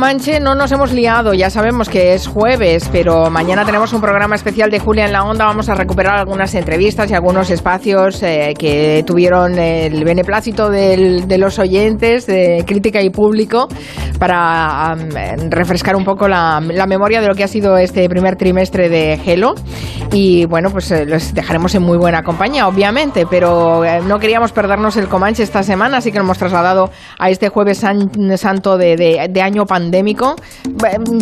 Comanche, no nos hemos liado, ya sabemos que es jueves, pero mañana tenemos un programa especial de Julia en la Onda. Vamos a recuperar algunas entrevistas y algunos espacios eh, que tuvieron el beneplácito de los oyentes, de crítica y público, para refrescar un poco la, memoria de lo que ha sido este primer trimestre de Gelo. Y bueno, pues eh, los dejaremos en muy buena compañía, obviamente, pero eh, no queríamos perdernos el Comanche esta semana, así que lo hemos trasladado a este jueves san, santo de año pandémico.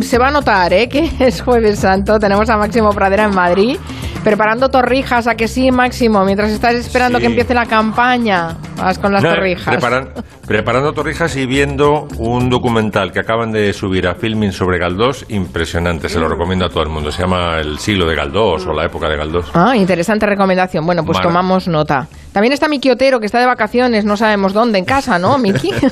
Se va a notar ¿eh? que es jueves santo. Tenemos a Máximo Pradera en Madrid preparando torrijas. ¿A que sí, Máximo? Mientras estás esperando Sí. que empiece la campaña. Vas con las No, torrijas. preparan- preparando torrijas y viendo un documental que acaban de subir a Filming sobre Galdós, impresionante, se lo recomiendo a todo el mundo. Se llama El siglo de Galdós o la época de Galdós. Ah, interesante recomendación. Bueno, pues Mara- tomamos nota. También está Miki Otero, que está de vacaciones, no sabemos dónde, en casa, ¿no, Miki?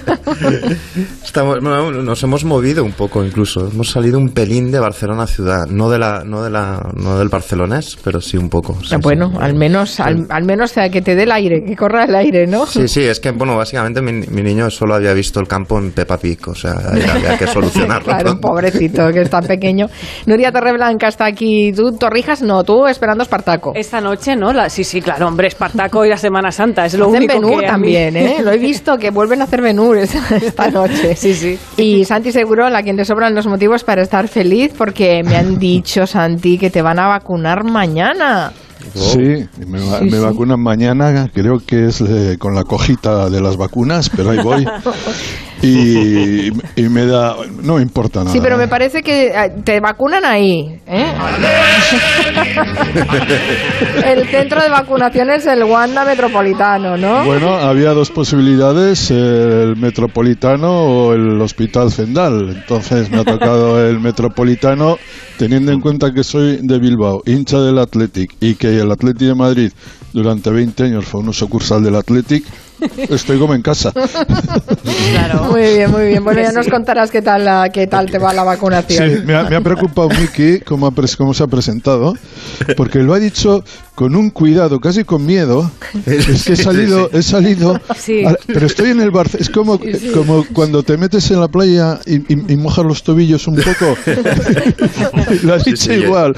Estamos, nos hemos movido un poco incluso. Hemos salido un pelín de Barcelona ciudad. No de la, no de la, no del barcelonés, pero sí un poco. sí, bueno, sí. al menos, al, al menos que te dé el aire, que corra el aire, ¿no? Sí, sí, es que, bueno, básicamente mi, mi niño solo había visto el campo en Peppa Pig, o sea, había, que solucionarlo. Claro, pobrecito, que es tan pequeño. Nuria Torreblanca está aquí. ¿Tú, Torrijas? No, tú esperando Espartaco. Esta noche, ¿no? La, sí, sí, claro, hombre, Espartaco y la Semana Santa, es lo Hacen único Benur que a mí- también, ¿eh? Lo he visto, que vuelven a hacer Benur esta, esta noche. Sí, sí. Y Santi Seguro, a quien le sobran los motivos para estar feliz, porque me han dicho, Santi, que te van a vacunar mañana. Sí, me, va- Sí, me sí. vacunan mañana, creo que es eh, con la cojita de las vacunas, pero ahí voy. Y, y me da, no me importa nada. Sí, pero me parece que eh, te vacunan ahí. ¿eh? el centro de vacunación es el Wanda Metropolitano, ¿no? Bueno, había dos posibilidades, el Metropolitano o el Hospital Zendal. Entonces me ha tocado el Metropolitano, teniendo en cuenta que soy de Bilbao, hincha del Athletic, y que el Athletic de Madrid durante 20 años fue una sucursal del Athletic, estoy como en casa. Claro. Muy bien, muy bien. Bueno, ya nos contarás qué tal, la- qué tal te va la vacunación. Sí, me ha, me ha preocupado Miki cómo, cómo se ha presentado, porque lo ha dicho con un cuidado, casi con miedo. Es que he salido, he salido, Sí. a- pero estoy en el bar. Es como, como cuando te metes en la playa y, y- y mojas los tobillos un poco. lo ha Sí, dicho sí, yo- igual.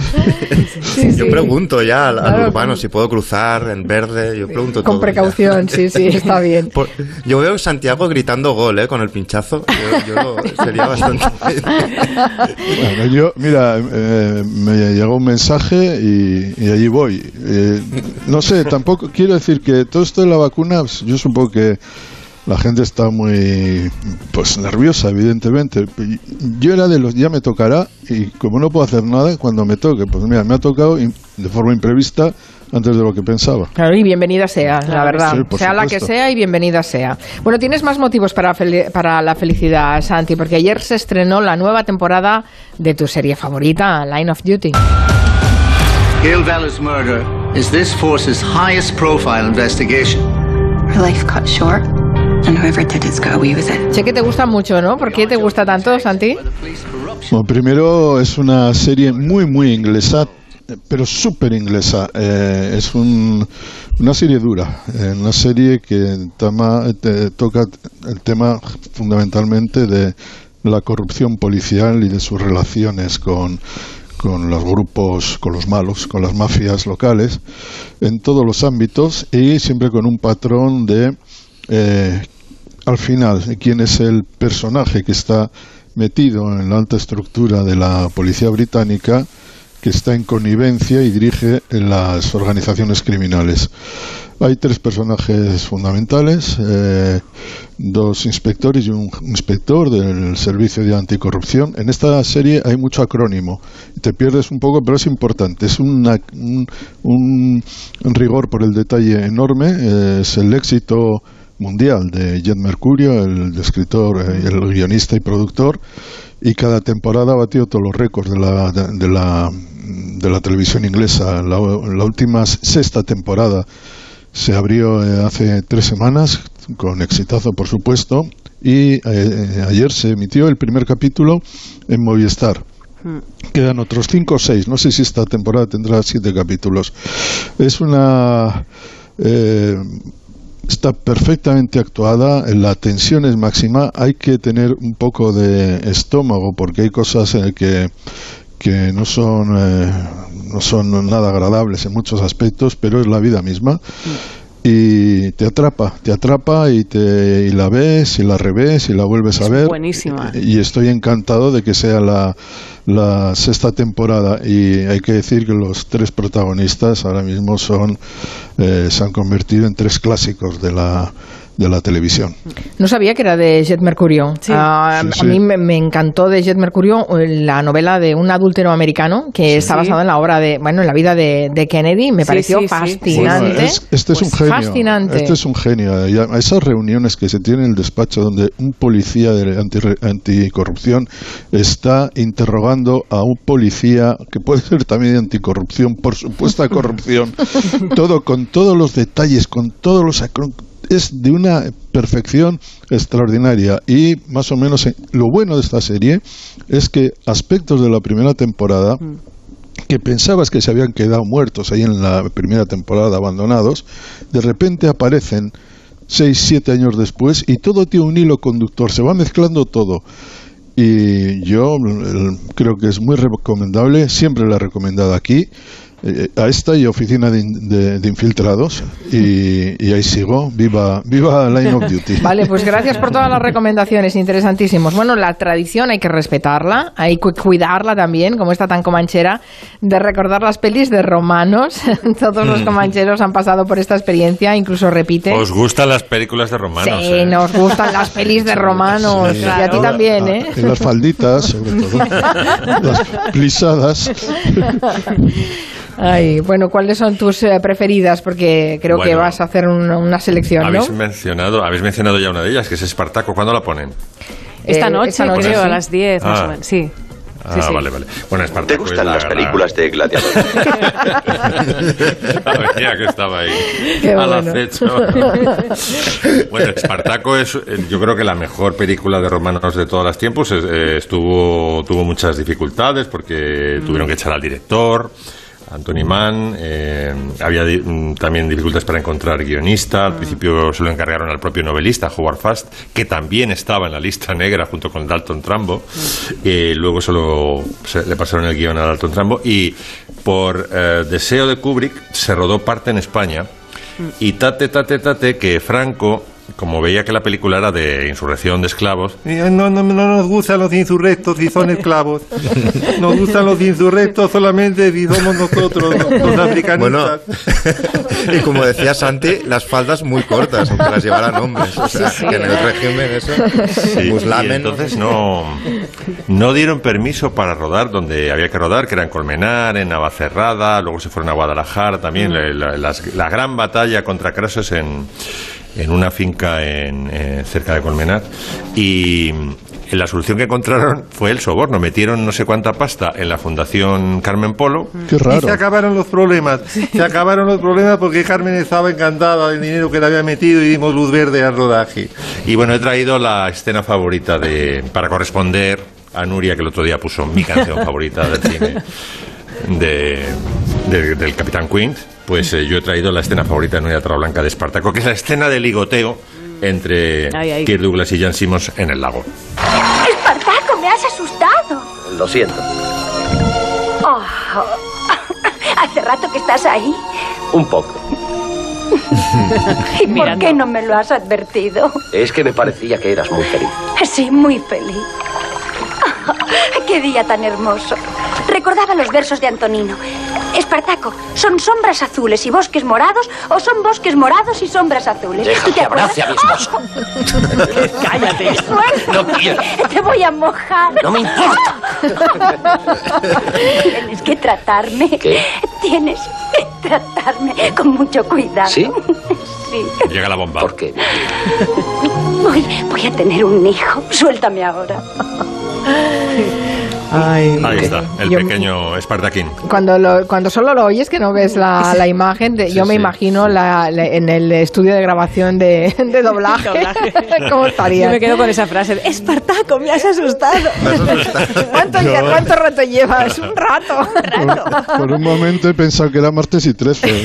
Sí, Yo pregunto ya al, al Claro. urbano si puedo cruzar en verde. Yo pregunto Con todo precaución, ya. sí, sí, está bien. Por- yo veo a Santiago gritando gol, ¿eh? Con el pinchazo. Yo, yo sería bastante. Bueno, yo, mira, eh, me llegó un mensaje y, y allí voy. Eh, no sé, tampoco quiero decir que todo esto de la vacuna, pues, yo supongo que la gente está muy pues nerviosa, evidentemente. Yo era de los, ya me tocará y como no puedo hacer nada, cuando me toque, pues mira, me ha tocado de forma imprevista antes de lo que pensaba. Claro, y bienvenida sea, la verdad. sí, sea la que sea y bienvenida sea. Bueno, tienes más motivos para, fel- para la felicidad, Santi, porque ayer se estrenó la nueva temporada de tu serie favorita, Line of Duty. Gail Valor's murder is this force's highest profile investigation. Her life cut short, and whoever did it's got away with it. Sé que te gusta mucho, ¿no? ¿Por qué te gusta tanto, Santi? Bueno, primero es una serie muy, muy inglesa, pero súper inglesa. Eh, es un- una serie dura, eh, una serie que tama- te- toca el tema fundamentalmente de la corrupción policial y de sus relaciones con, con los grupos, con los malos, con las mafias locales, en todos los ámbitos y siempre con un patrón de eh, al final quién es el personaje que está metido en la alta estructura de la policía británica que está en connivencia y dirige las organizaciones criminales. Hay tres personajes fundamentales, eh, dos inspectores y un inspector del Servicio de Anticorrupción. En esta serie hay mucho acrónimo. Te pierdes un poco, pero es importante. Es una- un, un- rigor por el detalle enorme. Eh, es el éxito mundial de Jet Mercurio, el escritor, eh, el guionista y productor, y cada temporada ha batido todos los récords de la, de, de la, de la televisión inglesa. La, la última sexta temporada se abrió eh, hace tres semanas, con exitazo por supuesto, y eh, eh, ayer se emitió el primer capítulo en Movistar. Quedan otros cinco o seis. No sé si esta temporada tendrá siete capítulos. Es una eh, está perfectamente actuada, la tensión es máxima, hay que tener un poco de estómago porque hay cosas en que que no son eh, no son nada agradables en muchos aspectos, pero es la vida misma y te atrapa, te atrapa y te y la ves y la revés y la vuelves a ver. buenísima. Y estoy encantado de que sea la, la sexta temporada y hay que decir que los tres protagonistas ahora mismo son eh, se han convertido en tres clásicos de la de la televisión. No sabía que era de Jet Mercurio. Sí. Sí, a sí. mí me, me encantó de Jet Mercurio eh, la novela de un adúltero americano que está Sí. basada en la obra de, bueno, en la vida de, de Kennedy. Me Sí, pareció sí, sí. fascinante. Bueno, es- este es Pues un genio. Fascinante. Este es un genio. Y a esas reuniones que se tienen en el despacho donde un policía de anti- anticorrupción está interrogando a un policía que puede ser también de anticorrupción por supuesta corrupción. todo con todos los detalles, con todos los es de una perfección extraordinaria y más o menos eh, lo bueno de esta serie es que aspectos de la primera temporada que pensabas que se habían quedado muertos ahí en la primera temporada, abandonados, de repente aparecen seis, siete años después y todo tiene un hilo conductor, se va mezclando todo. Y yo creo que es muy recomendable, siempre la he recomendado aquí, eh, a esta y Oficina de, de- de Infiltrados, y, y ahí sigo, viva, viva Line of Duty. Vale, pues gracias por todas las recomendaciones, interesantísimos. Bueno, la tradición hay que respetarla, hay que cuidarla también, como está tan comanchera, de recordar las pelis de romanos. Todos los comancheros han pasado por esta experiencia, incluso repite. ¿Os gustan las películas de romanos? sí, eh? nos gustan las pelis de romanos. Sí. Y a ti también, ¿eh? Y las falditas, sobre todo, las plisadas. Ay, bueno, ¿cuáles son tus eh, preferidas? Porque creo que Bueno. vas a hacer una, una selección, ¿no? Habéis mencionado, habéis mencionado ya una de ellas, que es Espartaco. ¿Cuándo la ponen? Esta Eh, noche, esta noche, creo, sí. a las 10 más Ah. o menos. Sí. Ah, Sí, sí. vale, vale. Bueno, Espartaco ¿Te es gustan la- las la- películas de gladiadores? Sabía que estaba ahí. Qué al bueno. acecho. bueno, Espartaco es, eh, yo creo que la mejor película de romanos de todos los tiempos. Es- estuvo, tuvo muchas dificultades porque tuvieron que echar al director. Anthony Mann, eh, había di- mm, también dificultades para encontrar guionista. Al principio se lo encargaron al propio novelista, Howard Fast, que también estaba en la lista negra junto con Dalton Trambo. Eh, luego se, lo- se le pasaron el guion a Dalton Trambo y por eh, deseo de Kubrick se rodó parte en España. Y tate, tate, tate, que Franco, como veía que la película era de insurrección de esclavos, No, no, no nos gustan los insurrectos si son esclavos. Nos gustan los insurrectos solamente si somos nosotros, los. Bueno, y como decía Santi, las faldas muy cortas, aunque las llevaran hombres. O sea, que en el régimen eso, Sí, y Buslamen, entonces no, no dieron permiso para rodar donde había que rodar, que era en Colmenar, en Navacerrada, luego se fueron a Guadalajara también, la, la- las- la gran batalla contra Crasos en, en una finca en, eh, cerca de Colmenar. Y la solución que encontraron fue el soborno. Metieron no sé cuánta pasta en la Fundación Carmen Polo. Qué Y raro. se acabaron los problemas. Se acabaron los problemas porque Carmen estaba encantada del dinero que le había metido y dimos luz verde al rodaje. Y bueno, he traído la escena favorita de para corresponder a Nuria, que el otro día puso mi canción favorita del cine de, de- del Capitán Quint. Pues eh, yo he traído la escena favorita de Nuria Torreblanca de Espartaco, que es la escena de ligoteo entre Ay, ay. Kirk Douglas y Jan Simmons en el lago. Espartaco, me has asustado. Lo siento. Oh, ¿Hace rato que estás ahí? Un poco. ¿Y por Mirando. qué no me lo has advertido? Es que me parecía que eras muy feliz. Sí, muy feliz. ¡Qué día tan hermoso! Recordaba los versos de Antonino. Espartaco, ¿son sombras azules y bosques morados o son bosques morados y sombras azules? Deja ¿Tú te que abrace acuerdas? a mi esposo. Cállate. Suelta. No quiero. Te voy a mojar. No me importa. Tienes que tratarme. ¿Qué? Tienes que tratarme con mucho cuidado. ¿Sí? Sí. Llega la bomba. ¿Por qué? Voy, voy a tener un hijo. Suéltame ahora. 唉 Ay, Ahí está, el yo- pequeño Espartaquín. Cuando, lo, cuando solo lo oyes, que no ves la, la imagen, de- yo me sí. imagino la, la- en el estudio de grabación de, de doblaje. ¿Cómo estaría? Yo me quedo con esa frase. Espartaco, me has asustado. ¿Cuánto, lle- ¿Cuánto rato llevas? Un rato. Por un momento he pensado que era martes y 13.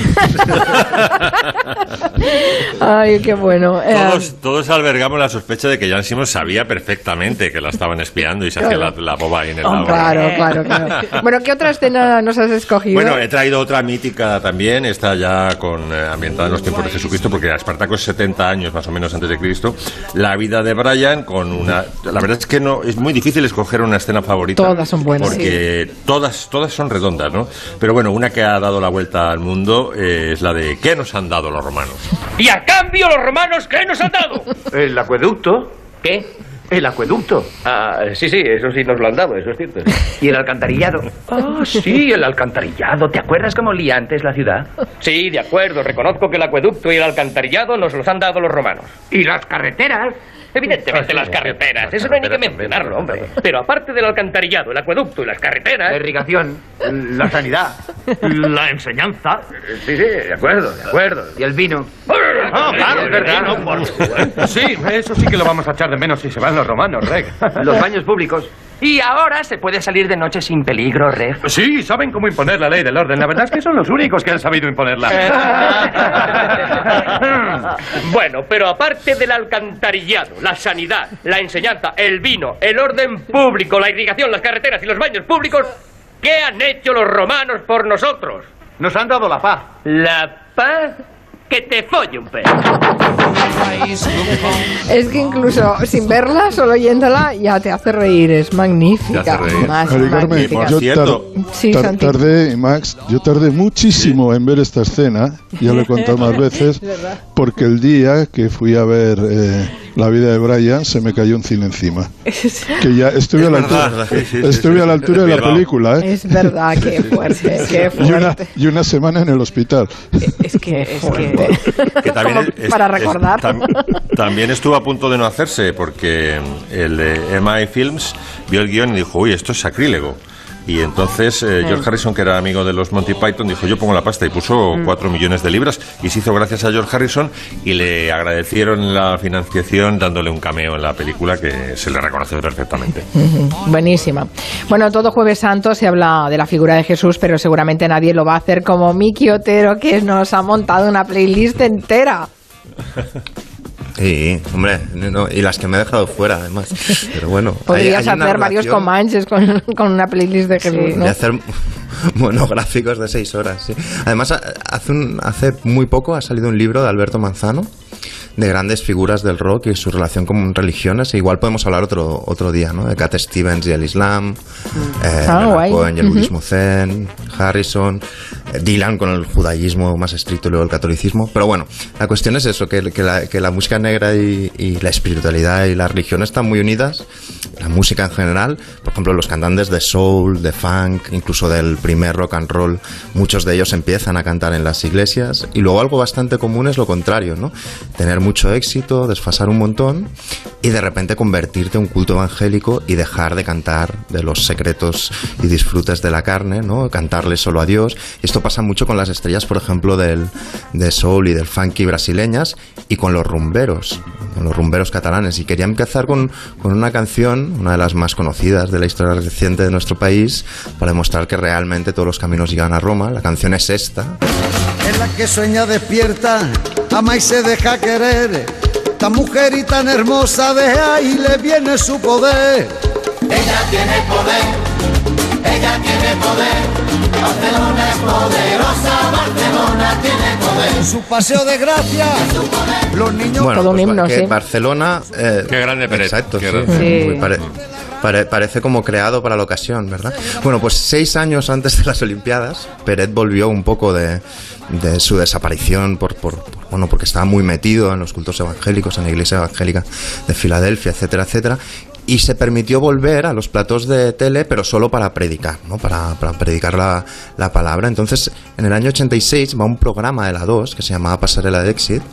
Ay, qué bueno. Eh, Todos, todos albergamos la sospecha de que Jan Simons sabía perfectamente que la estaban espiando y se hacía la boba ahí en el lado. claro, claro, claro. Bueno, ¿qué otra escena nos has escogido? Bueno, he traído otra mítica también, está ya con, eh, ambientada en los tiempos de Jesucristo, porque a Espartaco es 70 años más o menos antes de Cristo. La vida de Brian con una... La verdad es que no es muy difícil escoger una escena favorita. Todas son buenas. Porque todas, todas son redondas, ¿no? Pero bueno, una que ha dado la vuelta al mundo eh, es la de ¿qué nos han dado los romanos? ¿Y a cambio los romanos qué nos han dado? ¿El acueducto? ¿Qué? ¿El acueducto? Ah, sí, sí, eso sí nos lo han dado, eso es cierto. ¿Y el alcantarillado? Ah, sí, el alcantarillado. ¿Te acuerdas cómo olía antes la ciudad? Sí, de acuerdo, reconozco que el acueducto y el alcantarillado nos los han dado los romanos. ¿Y las carreteras? Evidentemente las carreteras, eso no hay ni que mencionarlo, hombre. Pero aparte del alcantarillado, el acueducto y las carreteras... La irrigación, la sanidad, la enseñanza. Sí, sí, de acuerdo, de acuerdo. ¿Y el vino? Ah, claro, es verdad, no, por. Sí, eso sí que lo vamos a echar de menos si se van los romanos, Reg. Los baños públicos. Y ahora se puede salir de noche sin peligro, Reg. Sí, saben cómo imponer la ley del orden. La verdad es que son los únicos que han sabido imponerla. Bueno, pero aparte del alcantarillado, la sanidad, la enseñanza, el vino, el orden público, la irrigación, las carreteras y los baños públicos, ¿qué han hecho los romanos por nosotros? Nos han dado la paz. ¿La paz? Que te folle un pez. Es que incluso sin verla, solo oyéndola, ya te hace reír. Es magnífica. Te hace reír. Más Mari Carmen, magnífica. yo cierto- tar- Sí, tar- Santi. tardé, Max, yo tardé muchísimo en ver esta escena, ya lo he contado más veces, porque el día que fui a ver eh, La vida de Brian se me cayó un cine encima. Que ya estuve, Es a la verdad, altura, sí, estuve sí, a la sí. altura de la Bilbao. película, ¿eh? Es verdad, qué fuerte, qué Y una, fuerte. y una semana en el hospital. Es que, es que... Que también es- para es- recordar. tam- también estuvo a punto de no hacerse porque el de MI Films vio el guion y dijo, uy, esto es sacrílego. Y entonces eh, George Harrison, que era amigo de los Monty Python, dijo, yo pongo la pasta y puso Mm. 4 millones de libras y se hizo gracias a George Harrison y le agradecieron la financiación dándole un cameo en la película que se le reconoce perfectamente. Buenísima. Bueno, todo Jueves Santo se habla de la figura de Jesús, pero seguramente nadie lo va a hacer como Miki Otero, que nos ha montado una playlist entera. Sí, hombre, no, y las que me he dejado fuera, además. Pero bueno. Podrías hay hacer varios comanches con, con una playlist de Jesús, ¿no? De hacer monográficos de seis horas, sí. Además, ha- hace, un- hace muy poco ha salido un libro de Alberto Manzano de grandes figuras del rock y su relación con religiones. E igual podemos hablar otro, otro día, ¿no? De Cat Stevens y el Islam, eh, Ah. Cohen y el budismo zen, Harrison, Dylan con el judaísmo más estricto y luego el catolicismo. Pero bueno, la cuestión es eso, que, que la, que la música negra y, la espiritualidad y la religión están muy unidas. La música en general, por ejemplo, los cantantes de soul, de funk, incluso del primer rock and roll, muchos de ellos empiezan a cantar en las iglesias. Y luego algo bastante común es lo contrario, ¿no? Tener mucho éxito, desfasar un montón y de repente convertirte en un culto evangélico y dejar de cantar de los secretos y disfrutes de la carne, ¿no? Cantarle solo a Dios. Esto pasa mucho con las estrellas, por ejemplo, del, de soul y del funky brasileñas y con los rumberos, con los rumberos catalanes. Y quería empezar con, con una canción, una de las más conocidas de la historia reciente de nuestro país, para demostrar que realmente todos los caminos llegan a Roma. La canción es esta. Es la que sueña despierta, ama y se deja querer. Tan mujer y tan hermosa, de ahí le viene su poder. Ella tiene poder, ella tiene poder. Barcelona es poderosa, Barcelona tiene poder. Su paseo de gracia, los niños. Bueno, Todo un pues, himno, que sí. Barcelona. eh, Qué grande Peret, Exacto, qué sí. grande. Sí. Muy pare- pare- parece como creado para la ocasión, ¿verdad? Bueno, pues seis años antes de las Olimpiadas, Peret volvió un poco de, de su desaparición por, por- por- bueno, porque estaba muy metido en los cultos evangélicos, en la iglesia evangélica de Filadelfia, etcétera, etcétera. Y se permitió volver a los platos de tele, pero solo para predicar, ¿no? Para, para predicar la, la palabra. Entonces, en el año 86 va un programa de la 2 que se llamaba Pasarela de Exit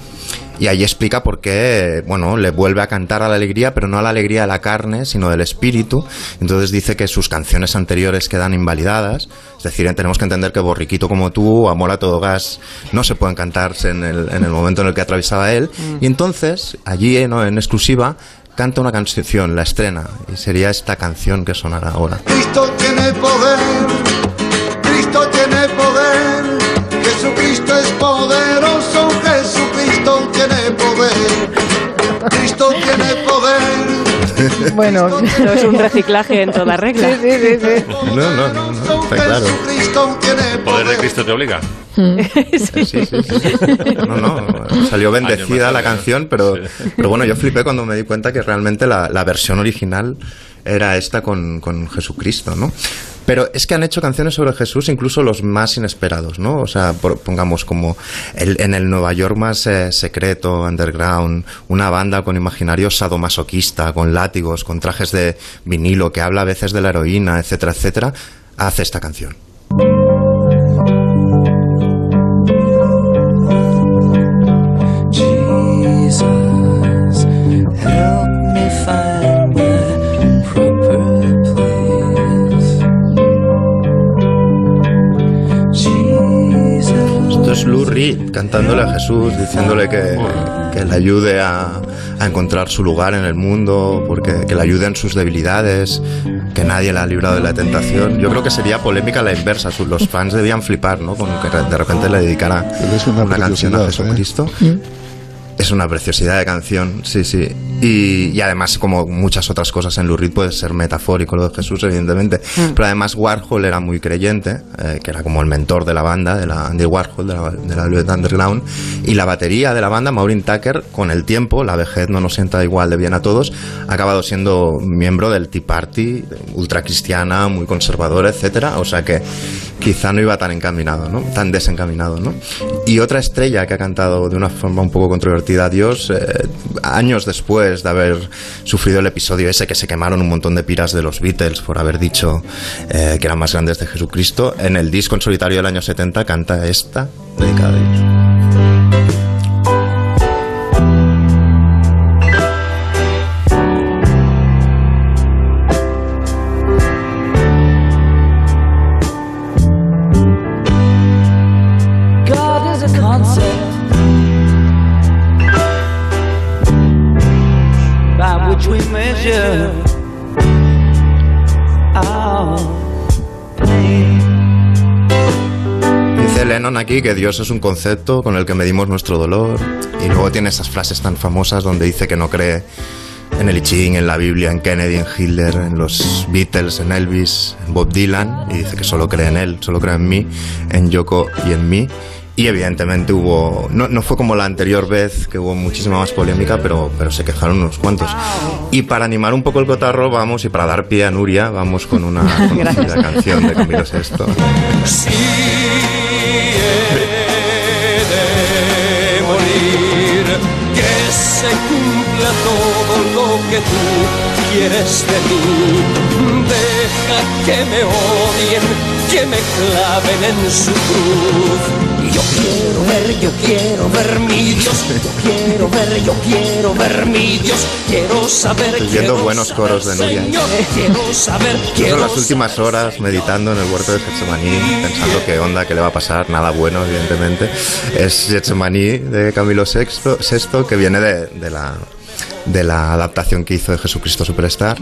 y ahí explica por qué, bueno, le vuelve a cantar a la alegría, pero no a la alegría de la carne, sino del espíritu. Entonces dice que sus canciones anteriores quedan invalidadas. Es decir, tenemos que entender que Borriquito como tú, Amor a todo gas, no se pueden cantarse en el, en el momento en el que atravesaba él. Y entonces, allí ¿no? en exclusiva, canta una canción, la estrena, y sería esta canción que sonará ahora. Cristo tiene poder, Cristo tiene poder, Jesucristo es poderoso, Jesucristo tiene poder, Cristo tiene poder. Bueno, Esto es un reciclaje en toda regla. Sí, sí, sí, sí. No, no, no, no, está claro. Jesucristo tiene El poder de Cristo te obliga. Sí, sí, sí. No, no, salió bendecida la canción, pero, pero bueno, yo flipé cuando me di cuenta que realmente la, la versión original era esta con, con Jesucristo, ¿no? Pero es que han hecho canciones sobre Jesús incluso los más inesperados, ¿no? O sea, por- pongamos como el- en el Nueva York más eh, secreto, underground, una banda con imaginario sadomasoquista, con látigos, con trajes de vinilo, que habla a veces de la heroína, etcétera, etcétera, hace esta canción. Cantándole a Jesús, diciéndole que, que le ayude a, a encontrar su lugar en el mundo, porque que le ayude en sus debilidades, que nadie la ha librado de la tentación. Yo creo que sería polémica la inversa. Los fans debían flipar, ¿no? Con que de repente le dedicara una una canción a preciosidad, ¿eh? Es una preciosidad de canción, sí, sí. Y, y además, como muchas otras cosas en Lou Reed, puede ser metafórico lo de Jesús, evidentemente. Pero además, Warhol era muy creyente, eh, que era como el mentor de la banda, de la Andy Warhol, de la, de la Velvet Underground. Y la batería de la banda, Maureen Tucker, con el tiempo, la vejez no nos sienta igual de bien a todos, ha acabado siendo miembro del Tea Party, ultracristiana, muy conservadora, etcétera. O sea que quizá no iba tan encaminado, ¿no? Tan desencaminado, ¿no? Y otra estrella que ha cantado de una forma un poco controvertida a Dios, eh, años después de haber sufrido el episodio ese que se quemaron un montón de piras de los Beatles por haber dicho eh, que eran más grandes de Jesucristo, en el disco en solitario del año 70 canta esta dedicada a. Dice Lennon aquí que Dios es un concepto con el que medimos nuestro dolor y luego tiene esas frases tan famosas donde dice que no cree en el I Ching, en la Biblia, en Kennedy, en Hitler, en los Beatles, en Elvis, en Bob Dylan y dice que solo cree en él, solo cree en mí, en Yoko y en mí. Y evidentemente hubo, no, no fue como la anterior vez que hubo muchísima más polémica, pero, pero se quejaron unos cuantos. Y para animar un poco el cotarro, vamos, y para dar pie a Nuria, vamos con una conocida canción de Camilo Sesto. Si he de morir, que se cumpla todo lo que tú quieres de mí. Deja que me odien, que me claven en su cruz. Yo quiero ver, yo quiero ver mi Dios. Yo quiero ver, yo quiero ver mi Dios. Quiero saber, Estoy viendo quiero buenos saber, coros de Nuria. Señor, quiero saber, quiero las últimas horas meditando en el huerto de Getsemaní, pensando qué onda, qué le va a pasar, nada bueno, evidentemente. Es Getsemaní de Camilo VI, que viene de, de la, de la adaptación que hizo de Jesucristo Superstar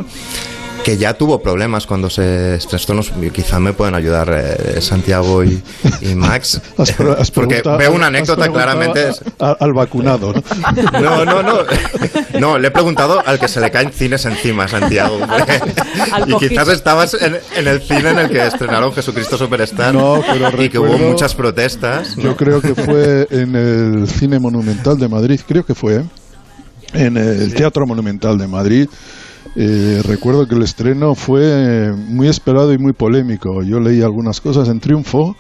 que ya tuvo problemas cuando se estrenó. Nos- Quizá me pueden ayudar eh, Santiago y, y Max. Has has porque veo una anécdota claramente. a- a- al vacunado, ¿no? No, no, no. No, le he preguntado al que se le caen cines encima, Santiago. y quizás estabas en, en el cine en el que estrenaron Jesucristo Superstar. No, pero y que hubo recuerdo- muchas protestas. ¿no? Yo creo que fue en el Cine Monumental de Madrid, creo que fue, ¿eh? en el Teatro Monumental de Madrid. Eh, recuerdo que el estreno fue muy esperado y muy polémico. Yo leí algunas cosas en Triunfo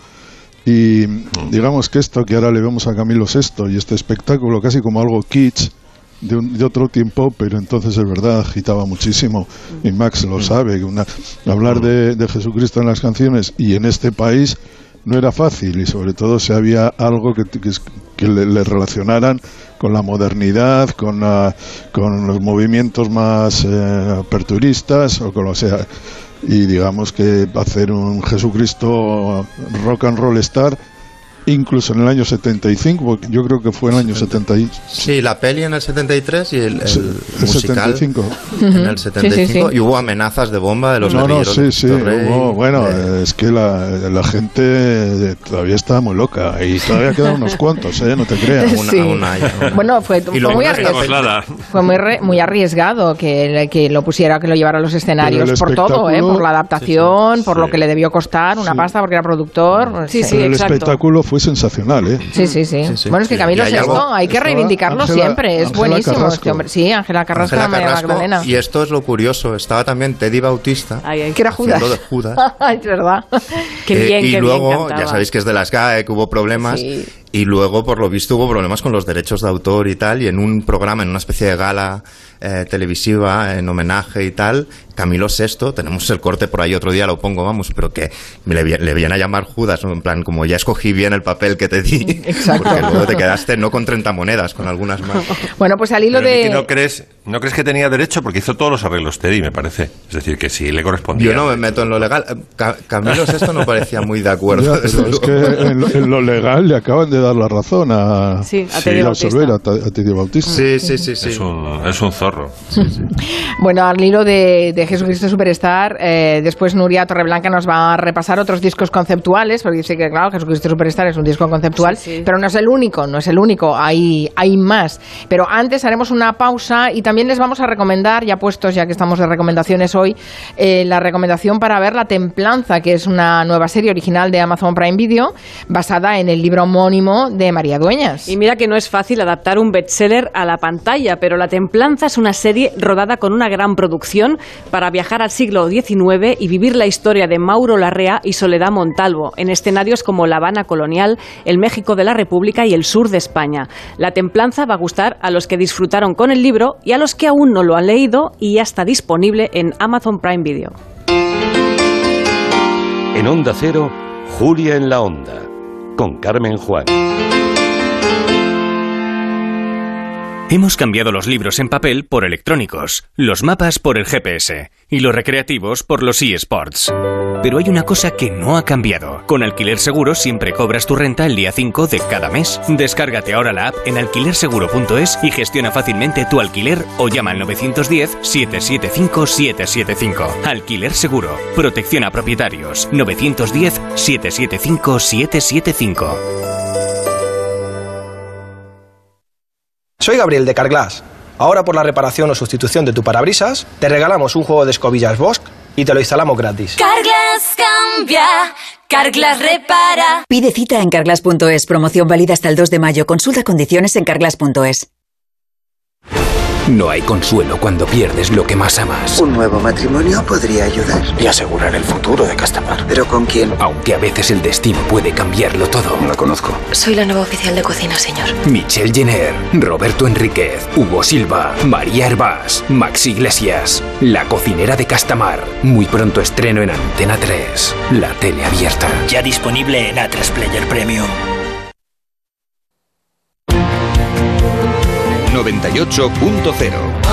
y digamos que esto que ahora le vemos a Camilo VI y este espectáculo casi como algo kitsch, de, un- de otro tiempo, pero entonces es verdad, agitaba muchísimo. Y Max lo sabe, que una- hablar de, de Jesucristo en las canciones y en este país no era fácil y sobre todo si había algo que, que, le relacionaran con la modernidad, con, la- con los movimientos más eh, aperturistas o con lo sea. Y digamos que hacer un Jesucristo rock and roll star, incluso en el año 75, porque yo creo que fue en el año 75. Sí, la peli en el 73 y el, el Sí, el musical 75. en el 75 Sí, sí, sí. y hubo amenazas de bomba de los no, no, sí, sí. Hubo- bueno, es que la, la gente eh, todavía está muy loca y todavía quedan unos cuantos, ¿eh? No te creas. Sí. Bueno, fue, fue muy arriesgado. Fue muy, re- muy arriesgado que, que lo pusiera, que lo llevara a los escenarios por todo, ¿eh? por la adaptación, por lo que le debió costar una pasta porque era productor. Sí, Pero el espectáculo fue sensacional, ¿eh? Sí, sí, sí. Bueno, es que Camilo Sesto algo- hay que reivindicarlo siempre, es buenísimo Carrasco. este hombre. Sí, Ángela Carrasco, Ángela María Carrasco, Magdalena. y esto es lo curioso, estaba también Teddy Bautista Que era Judas. de Judas. es verdad. Eh, y luego, ya sabéis que es de las GAE, que hubo problemas. Y luego, por lo visto, hubo problemas con los derechos de autor y tal. Y en un programa, en una especie de gala eh, televisiva, en homenaje y tal, Camilo VI, tenemos el corte por ahí otro día, lo pongo, vamos, pero que le, le viene a llamar Judas, ¿no? en plan, como ya escogí bien el papel que te di. Porque luego te quedaste no con 30 monedas, con algunas más. Bueno, pues al hilo Pero, de... ¿no, crees, ¿No crees que tenía derecho? Porque hizo todos los arreglos Teddy, me parece. Es decir, que sí le correspondía. Yo no me meto en lo legal. Ca- Camilo VI no parecía muy de acuerdo. Ya, pero es que en lo, en lo legal le acaban de dar la razón a, Sí, a absolver a, Ta- a Teddy Bautista. Sí, sí, sí, sí. Es un, es un zorro. Bueno, al hilo de, de Jesucristo Superstar, eh, después Nuria Torreblanca nos va a repasar otros discos conceptuales, porque dice que, claro, Jesucristo Superstar es un disco conceptual, pero no es el único, no es el único, hay, hay más. Pero antes haremos una pausa y también les vamos a recomendar, ya puestos, ya que estamos de recomendaciones hoy, eh, la recomendación para ver La Templanza, que es una nueva serie original de Amazon Prime Video, basada en el libro homónimo de María Dueñas. Y mira que no es fácil adaptar un bestseller a la pantalla, pero La Templanza es una serie rodada con una gran producción para viajar al siglo XIX y vivir la historia de Mauro Larrea y Soledad Montalvo en escenarios como La Habana colonial, el México de la República y el sur de España. La Templanza va a gustar a los que disfrutaron con el libro y a los que aún no lo han leído y ya está disponible en Amazon Prime Video. En Onda Cero, Julia en la Onda, con Carmen Juan. Hemos cambiado los libros en papel por electrónicos, los mapas por el GPS y los recreativos por los eSports. Pero hay una cosa que no ha cambiado. Con Alquiler Seguro siempre cobras tu renta el día 5 de cada mes. Descárgate ahora la app en alquilerseguro.es y gestiona fácilmente tu alquiler o llama al 910-775-775. Alquiler Seguro. Protección a propietarios. 910-775-775. Soy Gabriel de Carglass. Ahora por la reparación o sustitución de tu parabrisas, te regalamos un juego de escobillas Bosch y te lo instalamos gratis. Carglass cambia, Carglass repara. Pide cita en carglass.es. Promoción válida hasta el 2 de mayo. Consulta condiciones en carglass.es. No hay consuelo cuando pierdes lo que más amas. Un nuevo matrimonio podría ayudar. Y asegurar el futuro de Castamar. ¿Pero con quién? Aunque a veces el destino puede cambiarlo todo. La conozco. Soy la nueva oficial de cocina, señor. Michelle Jenner, Roberto Enríquez, Hugo Silva, María Herbás, Max Iglesias. La cocinera de Castamar. Muy pronto estreno en Antena 3. La tele abierta. Ya disponible en A3 Player Premium. 98.0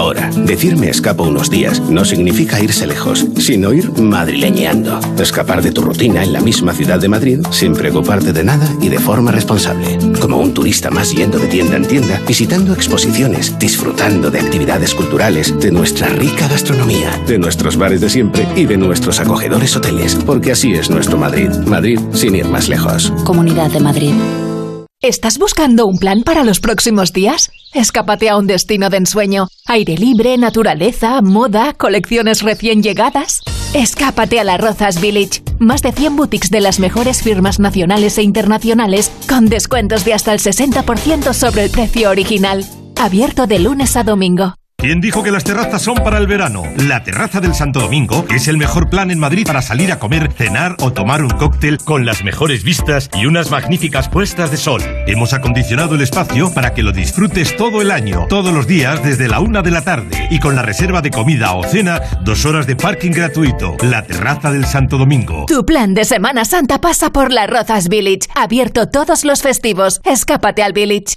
Ahora, decir me escapo unos días no significa irse lejos, sino ir madrileñeando. Escapar de tu rutina en la misma ciudad de Madrid sin preocuparte de nada y de forma responsable. Como un turista más yendo de tienda en tienda, visitando exposiciones, disfrutando de actividades culturales, de nuestra rica gastronomía, de nuestros bares de siempre y de nuestros acogedores hoteles. Porque así es nuestro Madrid. Madrid sin ir más lejos. Comunidad de Madrid. ¿Estás buscando un plan para los próximos días? Escápate a un destino de ensueño. Aire libre, naturaleza, moda, colecciones recién llegadas. Escápate a la Rozas Village. Más de 100 boutiques de las mejores firmas nacionales e internacionales con descuentos de hasta el 60% sobre el precio original. Abierto de lunes a domingo. ¿Quién dijo que las terrazas son para el verano? La Terraza del Santo Domingo es el mejor plan en Madrid para salir a comer, cenar o tomar un cóctel con las mejores vistas y unas magníficas puestas de sol. Hemos acondicionado el espacio para que lo disfrutes todo el año, todos los días desde la una de la tarde y con la reserva de comida o cena, dos horas de parking gratuito. La Terraza del Santo Domingo. Tu plan de Semana Santa pasa por las Rozas Village, abierto todos los festivos. Escápate al Village.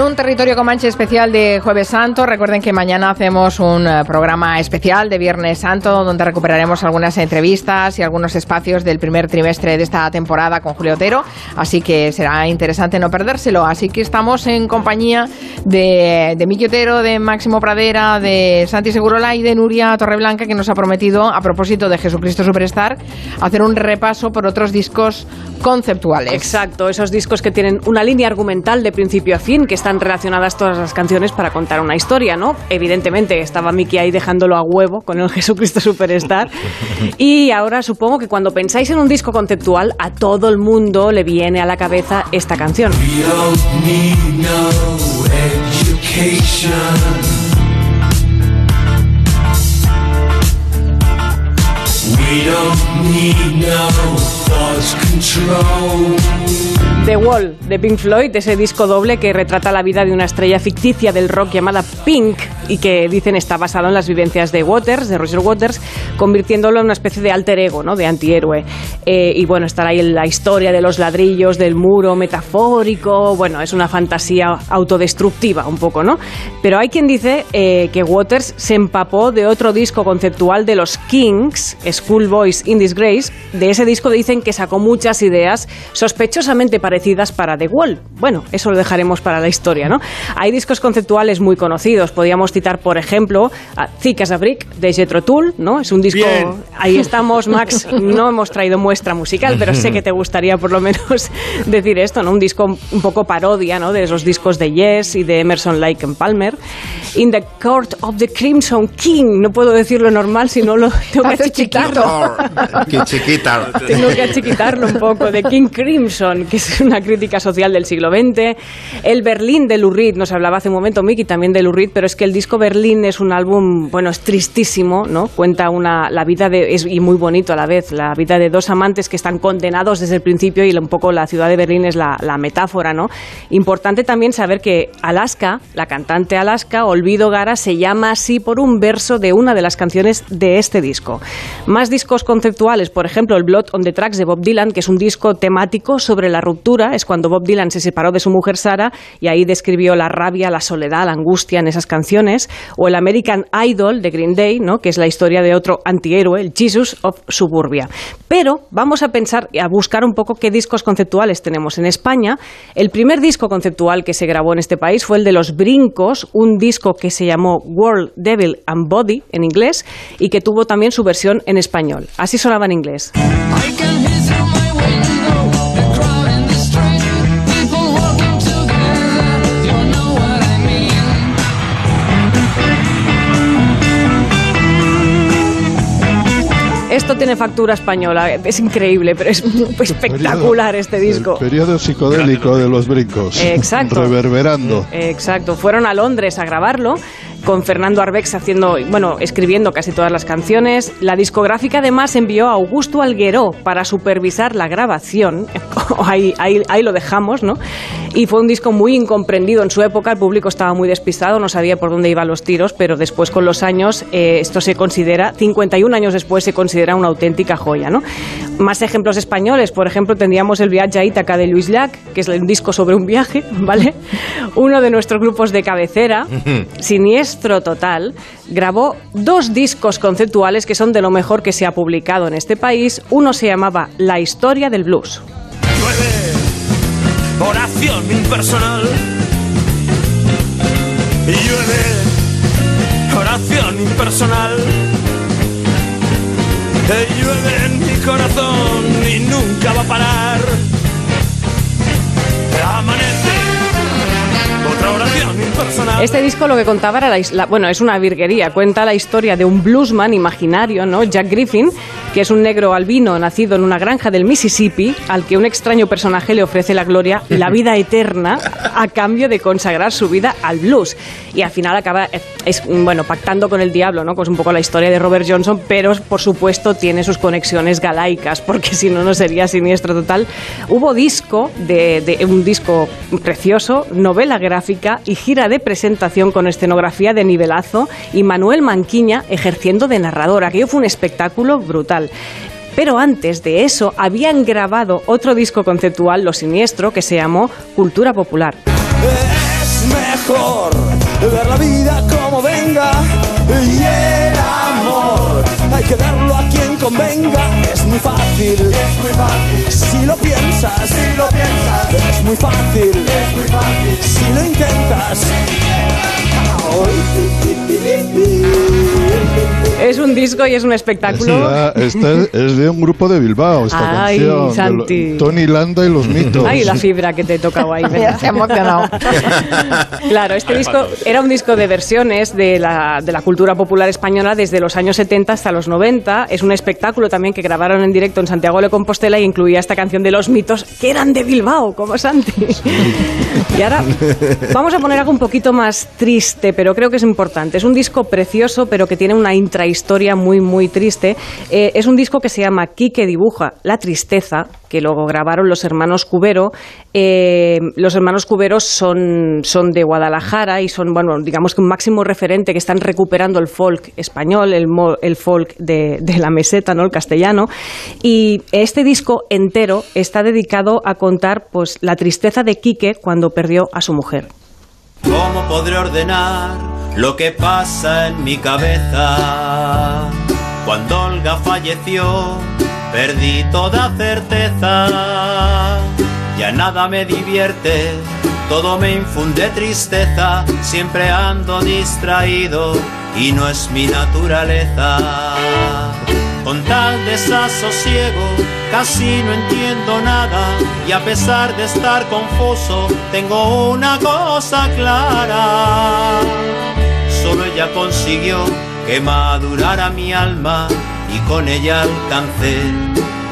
En un territorio comanche especial de Jueves Santo, recuerden que mañana hacemos un eh, programa especial de Viernes Santo donde recuperaremos algunas entrevistas y algunos espacios del primer trimestre de esta temporada con Julio Otero, así que será interesante no perdérselo. Así que estamos en compañía de, de Miki Otero, de Máximo Pradera, de Santi Segurola y de Nuria Torreblanca que nos ha prometido, a propósito de Jesucristo Superstar, hacer un repaso por otros discos conceptuales. Exacto, esos discos que tienen una línea argumental de principio a fin, que están relacionadas todas las canciones para contar una historia, ¿no? Evidentemente estaba Mickey ahí dejándolo a huevo con el Jesucristo Superstar. Y ahora supongo que cuando pensáis en un disco conceptual, a todo el mundo le viene a la cabeza esta canción. The Wall de Pink Floyd, ese disco doble que retrata la vida de una estrella ficticia del rock llamada Pink y que dicen está basado en las vivencias de Waters, de Roger Waters, convirtiéndolo en una especie de alter ego, ¿no? de antihéroe. Eh, y bueno, estará ahí la historia de los ladrillos, del muro metafórico, bueno, es una fantasía autodestructiva un poco, ¿no? Pero hay quien dice eh, que Waters se empapó de otro disco conceptual de los Kings, Schoolboys in Disgrace. De ese disco dicen que sacó muchas ideas sospechosamente parecidas para The Wall. Bueno, eso lo dejaremos para la historia, ¿no? Hay discos conceptuales muy conocidos. Podríamos citar, por ejemplo, a Thick as a Brick de Jethro Tull, ¿no? Es un disco... Bien. Ahí estamos, Max. No hemos traído muestra musical, pero sé que te gustaría por lo menos decir esto, ¿no? Un disco un poco parodia, ¿no? De esos discos de Yes y de Emerson Lake and Palmer. In the Court of the Crimson King. No puedo decirlo normal, si no lo tengo que achiquitarlo. Qué chiquita. Tengo que achiquitarlo un poco. De King Crimson, que es una crítica social del siglo XX. El Berlín de Lou Reed, nos hablaba hace un momento Mickey también de Lou Reed, pero es que el disco Berlín es un álbum, bueno, es tristísimo, ¿no? Cuenta una, la vida de, es, y muy bonito a la vez, la vida de dos amantes que están condenados desde el principio y un poco la ciudad de Berlín es la, la metáfora, ¿no? Importante también saber que Alaska, la cantante Alaska, Olvido Gara, se llama así por un verso de una de las canciones de este disco. Más discos conceptuales, por ejemplo, el Blood on the Tracks de Bob Dylan, que es un disco temático sobre la ruptura es cuando Bob Dylan se separó de su mujer Sara y ahí describió la rabia, la soledad, la angustia en esas canciones. O el American Idol de Green Day, ¿no? que es la historia de otro antihéroe, el Jesus of Suburbia. Pero vamos a pensar y a buscar un poco qué discos conceptuales tenemos en España. El primer disco conceptual que se grabó en este país fue el de Los Brincos, un disco que se llamó World Devil and Body en inglés y que tuvo también su versión en español. Así sonaba en inglés. Esto tiene factura española, es increíble, pero es espectacular este disco. El periodo psicodélico de los brincos. Exacto. Reverberando. Exacto. Fueron a Londres a grabarlo con Fernando Arbex haciendo, bueno, escribiendo casi todas las canciones. La discográfica además envió a Augusto Algueró para supervisar la grabación. ahí, ahí, ahí lo dejamos, ¿no? Y fue un disco muy incomprendido en su época. El público estaba muy despistado, no sabía por dónde iban los tiros, pero después con los años eh, esto se considera, 51 años después se considera una auténtica joya, ¿no? Más ejemplos españoles, por ejemplo, tendríamos el Viaje a Ítaca de Luis Llach, que es un disco sobre un viaje, ¿vale? Uno de nuestros grupos de cabecera, Siniestro Total, grabó dos discos conceptuales que son de lo mejor que se ha publicado en este país. Uno se llamaba La historia del blues. oración impersonal. Llueve, oración impersonal. Llueve en mi corazón y nunca va a parar. Amanece. Este disco lo que contaba era la, bueno, es una virguería, cuenta la historia de un bluesman imaginario, ¿no? Jack Griffin, que es un negro albino nacido en una granja del Mississippi, al que un extraño personaje le ofrece la gloria y la vida eterna a cambio de consagrar su vida al blues. Y al final acaba, eh, es, bueno, pactando con el diablo, ¿no? Que es un poco la historia de Robert Johnson, pero por supuesto tiene sus conexiones galaicas, porque si no, no sería siniestro total. Hubo disco, de, de- un disco precioso, novela gráfica y gira de presentación con escenografía de nivelazo y Manuel Manquiña ejerciendo de narrador. Aquello fue un espectáculo brutal. Pero antes de eso habían grabado otro disco conceptual, Lo Siniestro, que se llamó Cultura Popular. Es mejor ver la vida como venga convenga. Es muy fácil, es muy fácil. Si lo piensas, si lo piensas, es muy fácil, es muy fácil. Si lo intentas. Es un disco y es un espectáculo. Esta, esta es de un grupo de Bilbao, esta Ay, canción. de Santi. lo- Tony Landa y los mitos. Ay, la fibra que te toca ahí. Ya se ha emocionado. Claro, este disco era un disco de versiones de la, de la cultura popular española desde los años 70 hasta los 90. Es un espectáculo también que grabaron en directo en Santiago de Compostela y incluía esta canción de los mitos que eran de Bilbao, como Santi. Y ahora vamos a poner algo un poquito más triste, pero creo que es importante. Es un disco precioso, pero que tiene una intrahistoria muy, muy triste. Eh, es un disco que se llama Quique dibuja la tristeza, que luego grabaron los hermanos Cubero. Eh, los hermanos Cuberos son, son de Guadalajara y son, bueno, digamos que un máximo referente que están recuperando el folk español, el, el folk de, de la meseta, ¿no? el castellano. Y este disco entero está dedicado a contar pues, la tristeza de Quique cuando perdió a su mujer. ¿Cómo podré ordenar lo que pasa en mi cabeza? Cuando Olga falleció, perdí toda certeza. Ya nada me divierte, todo me infunde tristeza. Siempre ando distraído y no es mi naturaleza. Con tal desasosiego, casi no entiendo nada. Y a pesar de estar confuso, tengo una cosa clara. Solo ella consiguió que madurara mi alma y con ella alcancé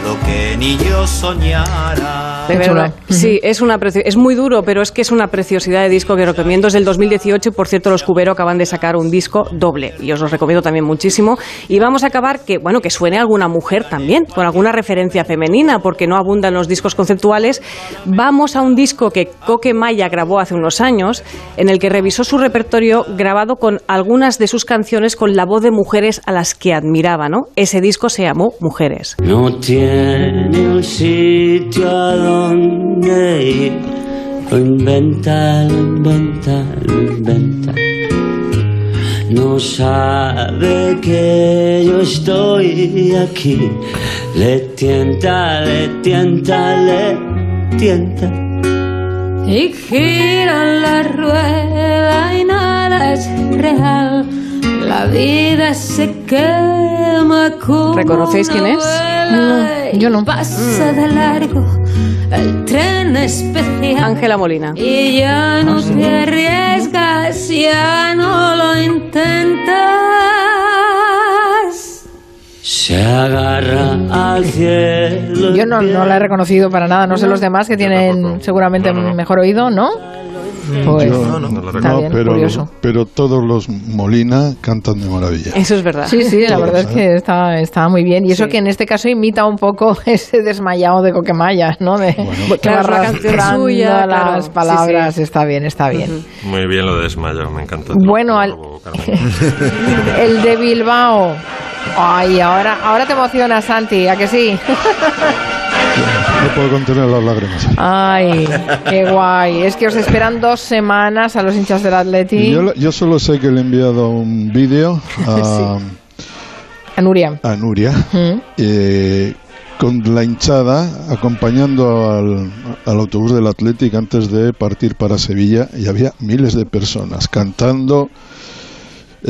lo que ni yo soñara. De verdad. Sí, es, una preci- es muy duro, pero es que es una preciosidad de disco que recomiendo. Es del 2018 y, por cierto, los Cubero acaban de sacar un disco doble y os lo recomiendo también muchísimo. Y vamos a acabar que, bueno, que suene alguna mujer también, con alguna referencia femenina, porque no abundan los discos conceptuales. Vamos a un disco que Coque Maya grabó hace unos años, en el que revisó su repertorio grabado con algunas de sus canciones con la voz de mujeres a las que admiraba, ¿no? Ese disco se llamó Mujeres. No tiene un sitio a donde reír. Lo inventa, lo inventa, lo inventa. No sabe que yo estoy aquí. Le tienta, le tienta, le tienta. Y gira la rueda y nada es real. La vida se quema como ¿Reconocéis quién es? No, yo no. Pasa de largo el tren especial. Ángela Molina. Y ya no te arriesgas, ya no lo intentas. Se agarra al cielo. Yo no, no la he reconocido para nada. No sé los demás que tienen seguramente mejor oído, ¿no? Pues Yo está bien, pero, curioso. pero todos los Molina cantan de maravilla. Eso es verdad. Sí, sí, la Todos, verdad es ¿eh? que está, está muy bien. Y eso que en este caso imita un poco ese desmayado de Coquemaya, ¿no? De, Claro, va canción suya, las palabras. sí. Está bien, está bien. Muy bien lo de desmayo, me encanta. Bueno, al- el de Bilbao. Ay, ahora, ahora te emociona, Santi, ¿a que sí? No puedo contener las lágrimas. Ay, qué guay. Es que os esperan dos semanas a los hinchas del Atleti. Yo, yo solo sé que le he enviado un vídeo a, A Nuria. a Nuria Mm. eh, con la hinchada acompañando al, al autobús del Athletic antes de partir para Sevilla y había miles de personas cantando.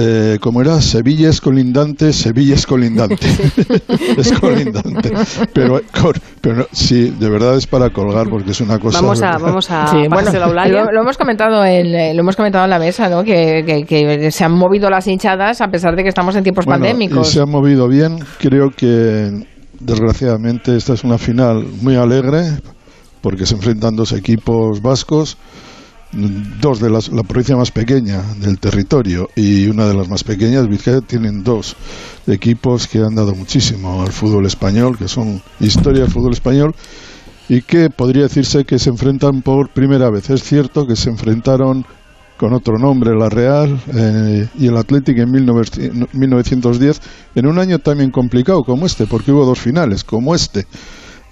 Eh, como era Sevilla es colindante, Sevilla es colindante, es colindante, pero, pero no, sí, de verdad es para colgar porque es una cosa. Vamos a, vamos a Sí, bueno, lo, lo hemos comentado en, eh, lo hemos comentado en la mesa, ¿no? Que, que- que se han movido las hinchadas a pesar de que estamos en tiempos Bueno, Y pandémicos. se ha movido bien. Creo que, desgraciadamente, esta es una final muy alegre porque se enfrentan dos equipos vascos, dos de las, la provincia más pequeña del territorio y una de las más pequeñas, Vizcaya, tienen dos equipos que han dado muchísimo al fútbol español, que son historia del fútbol español y que podría decirse que se enfrentan por primera vez. Es cierto que se enfrentaron con otro nombre, la Real eh, y el Athletic en 1900 1910, en un año también complicado como este, porque hubo dos finales, como este.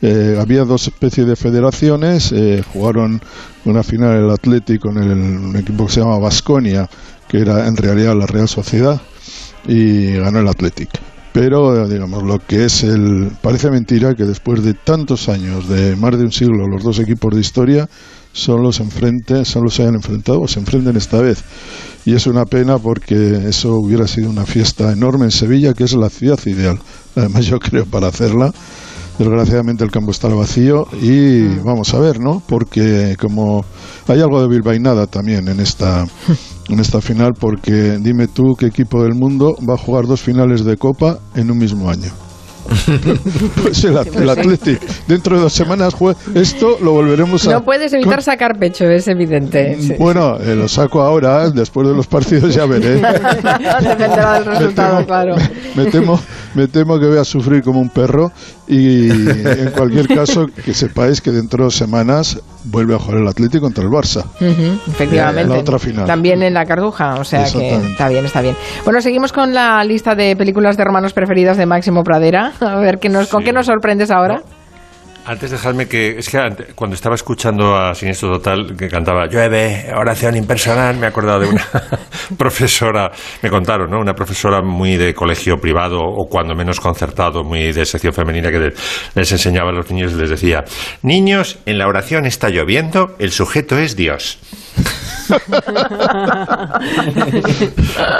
Eh, había dos especies de federaciones, eh, jugaron una final el Athletic con el, un equipo que se llama Vasconia, que era en realidad la Real Sociedad, y ganó el Athletic. Pero, eh, digamos, lo que es el. Parece mentira que después de tantos años, de más de un siglo, los dos equipos de historia solo se enfrenten, solo se hayan enfrentado o se enfrenten esta vez. Y es una pena porque eso hubiera sido una fiesta enorme en Sevilla, que es la ciudad ideal. Además, yo creo para hacerla. Desgraciadamente el campo está vacío y vamos a ver, ¿no? Porque como hay algo de bilbainada también en esta en esta final, porque dime tú qué equipo del mundo va a jugar dos finales de Copa en un mismo año. Pues el, el Athletic. Dentro de dos semanas juega. Esto lo volveremos a. No puedes evitar sacar pecho, es evidente. Sí. Bueno, eh, lo saco ahora, después de los partidos ya veré. Dependerá del resultado, claro. Me temo, me temo que voy a sufrir como un perro y en cualquier caso que sepáis que dentro de dos semanas vuelve a jugar el Atlético contra el Barça. Ujú, efectivamente. La otra final. También en la Cartuja, o sea que está bien, está bien. Bueno, seguimos con la lista de películas de hermanos preferidas de Máximo Pradera. A ver, ¿qué nos, ¿con qué nos sorprendes ahora? Antes dejadme que, es que ante- cuando estaba escuchando a Siniestro Total, que cantaba llueve, oración impersonal, me he acordado de una profesora, me contaron, ¿no? Una profesora muy de colegio privado o cuando menos concertado, muy de sección femenina que les enseñaba a los niños y les decía, niños, en la oración está lloviendo, el sujeto es Dios.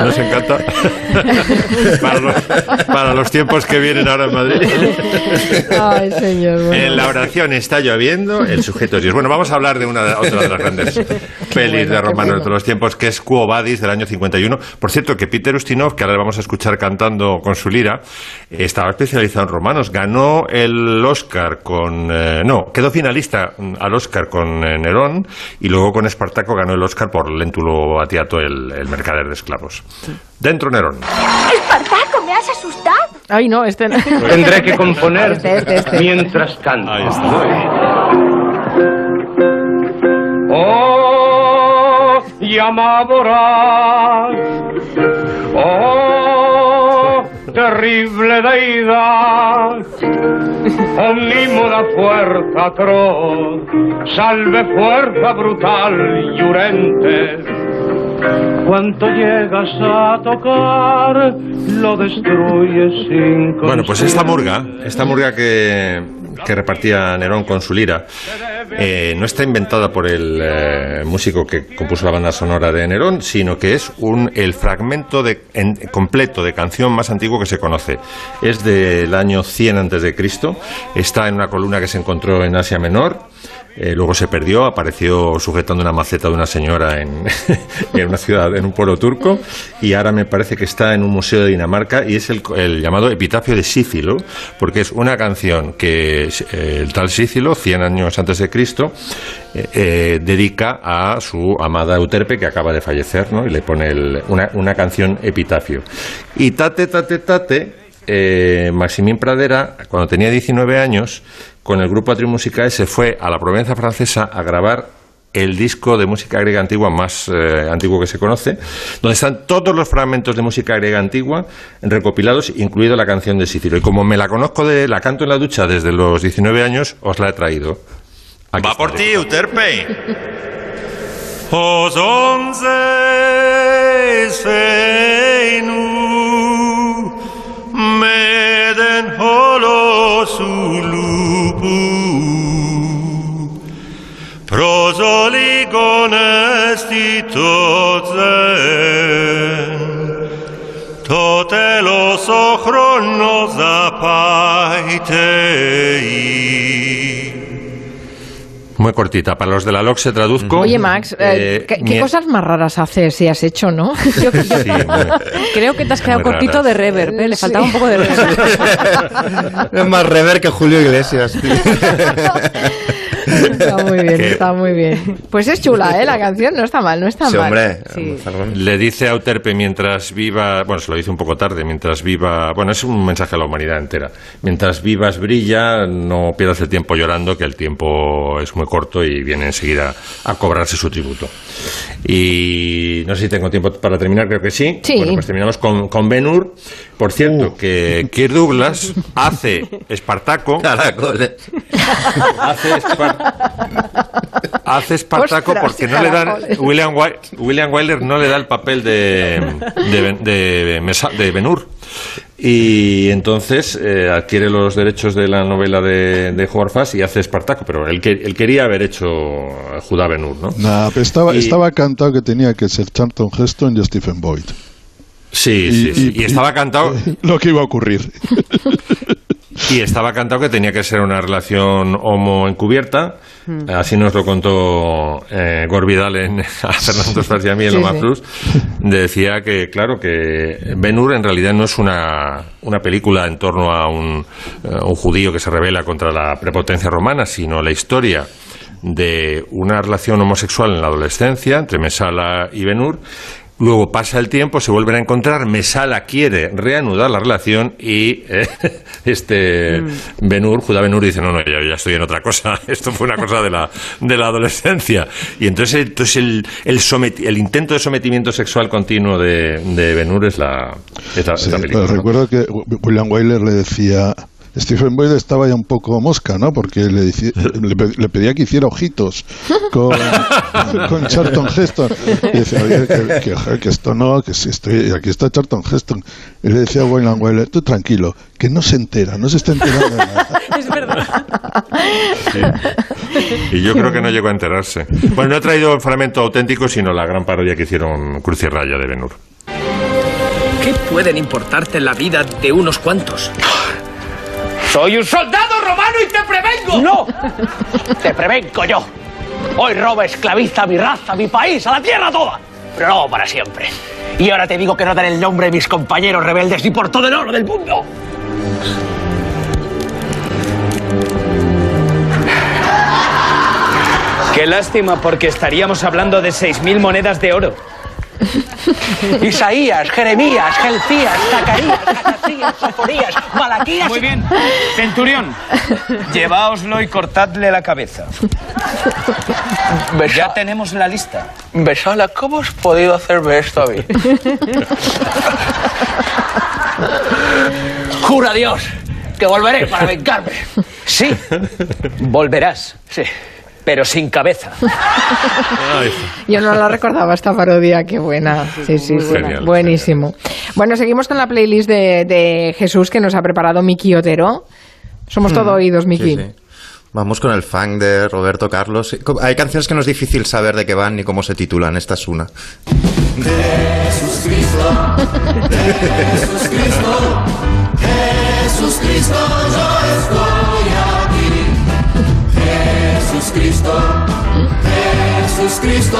Nos encanta. para, los, para los tiempos que vienen ahora en Madrid. Ay, señor. bueno. En la oración está lloviendo, el sujeto es Dios. Bueno, vamos a hablar de una de- otra de las grandes pelis de Romano de todos los tiempos, que es Quo Vadis del año 51. Por cierto, que Peter Ustinov, que ahora le vamos a escuchar cantando con su lira, estaba especializado en romanos. Ganó el Oscar con... eh, no, quedó finalista mm, al Oscar con eh, Nerón y luego con Espartaco ganó el Oscar por Lentulo Atiato, el, el mercader de esclavos. Dentro Nerón. Espartaco, me has asustado. Ay, no, este no. Tendré que componer Este, este, este. mientras canto. Ahí está. Oh, llamadoras. Oh, terrible deidad. Animo la fuerza atroz, salve fuerza brutal y urente. Cuanto llegas a tocar, lo destruyes sin Bueno, pues esta murga, esta murga que, que repartía Nerón con su lira, eh, no está inventada por el eh, músico que compuso la banda sonora de Nerón, sino que es un, el fragmento de, en- completo de canción más antiguo que se conoce. Es del año 100 antes de Cristo, está en una columna que se encontró en Asia Menor. Eh, luego se perdió, apareció sujetando una maceta de una señora en, en una ciudad, en un pueblo turco, y ahora me parece que está en un museo de Dinamarca y es el, el llamado Epitafio de Sífilo, porque es una canción que eh, el tal Sífilo, 100 años antes de Cristo, eh, dedica a su amada Euterpe que acaba de fallecer, ¿no? Y le pone el- una, una canción epitafio. Y tate, tate, tate, eh, Maximín Pradera, cuando tenía 19 años, con el grupo Atrium Musicae se fue a la Provenza francesa a grabar el disco de música griega antigua más eh, antiguo que se conoce, donde están todos los fragmentos de música griega antigua recopilados, incluido la canción de Sícilo. Y como me la conozco de la canto en la ducha desde los 19 años, os la he traído. Va por ti, Euterpe. Os onze sveinu meden σκοπού προζολίγον αισθητότσεν το τέλος ο χρόνος απαιτεί Muy cortita. Para los de la LOC se traduzco. Oye, Max, eh, Eh, ¿qué, qué mi- cosas más raras haces si has hecho, no? Sí, muy- Creo que te has quedado cortito raras. de reverb, ¿eh? le faltaba un poco de reverb. Es más rever que Julio Iglesias. Está muy bien, está muy bien. Pues es chula, ¿eh? La canción no está mal, no está Sí, mal. hombre, Sí. Le dice a Euterpe mientras viva, bueno, se lo dice un poco tarde, mientras viva, bueno, es un mensaje a la humanidad entera. Mientras vivas brilla, no pierdas el tiempo llorando, que el tiempo es muy corto y viene enseguida a cobrarse su tributo. Y no sé si tengo tiempo para terminar, creo que sí. Sí. Bueno, pues terminamos con, con Ben Hur. Por cierto, que Kirk Douglas hace Espartaco. hace Espar- hace Espartaco Ostras, porque no le dan. William, William Wyler no le da el papel de de, de, Ben-Hur. y entonces eh, adquiere los derechos de la novela de, de Howard y hace Espartaco pero él, que- él quería haber hecho Judá Ben-Hur ¿no? Nah, pero estaba, Y- estaba cantado que tenía que ser Charlton Heston y Stephen Boyd. sí, sí, sí. y estaba cantado Lo que iba a ocurrir. Y estaba cantado que tenía que ser una relación homo encubierta. Mm. Así nos lo contó eh, Gor Vidal en, a Fernando Fras y en Sí, Loma sí. Plus. Decía que, claro, que Ben Hur en realidad no es una, una película en torno a un, eh, un judío que se rebela contra la prepotencia romana, sino la historia de una relación homosexual en la adolescencia entre Mesala y Ben Hur. Luego pasa el tiempo, se vuelven a encontrar, Mesala quiere reanudar la relación y eh, este Ben-Hur, Judá Ben-Hur dice, no, no, ya, ya estoy en otra cosa, esto fue una cosa de la, de la adolescencia. Y entonces, entonces el, el, someti- el intento de sometimiento sexual continuo de, de Ben-Hur es la, es la, es Sí, la película. recuerdo que Wi- William Wyler le decía. Stephen Boyd estaba ya un poco mosca, ¿no? Porque le, pedía que hiciera ojitos con, con Charlton Heston. Y decía, oye, que, que, que esto no, que si estoy, aquí está Charlton Heston. Y le decía a Wyler, tú tranquilo, que no se entera, no se está enterando de nada. Es verdad. Y yo creo que no llegó a enterarse. Bueno, no he traído el fragmento auténtico, sino la gran parodia que hicieron Cruz y Raya de Ben-Hur. ¿Qué pueden importarte la vida de unos cuantos? Soy un soldado romano y te prevengo. ¡No! Te prevengo yo. Hoy roba, esclaviza a mi raza, a mi país, a la tierra toda. Pero no para siempre. Y ahora te digo que no daré el nombre de mis compañeros rebeldes ni por todo el oro del mundo. Qué lástima, porque estaríamos hablando de 6.000 monedas de oro. Isaías, Jeremías, Gelcías, Zacarías, Zacatrías, Sofonías, Malaquías. Muy bien. Centurión, lleváoslo y cortadle la cabeza. Ya tenemos la lista. Besala, ¿cómo has podido hacerme esto a mí? Jura Dios que volveré para vengarme. Sí, volverás, sí, pero sin cabeza. Yo no la recordaba esta parodia, qué buena. Sí, sí, sí. Genial, Buenísimo. Bueno, seguimos con la playlist de, de Jesús que nos ha preparado Miki Otero. Somos todo oídos, Miki. Sí, sí. Vamos con el funk de Roberto Carlos. Hay canciones que no es difícil saber de qué van ni cómo se titulan. Esta es una. Jesús Cristo, Jesús Cristo, Jesús Cristo, yo estoy aquí. Jesús Cristo, Jesús Cristo,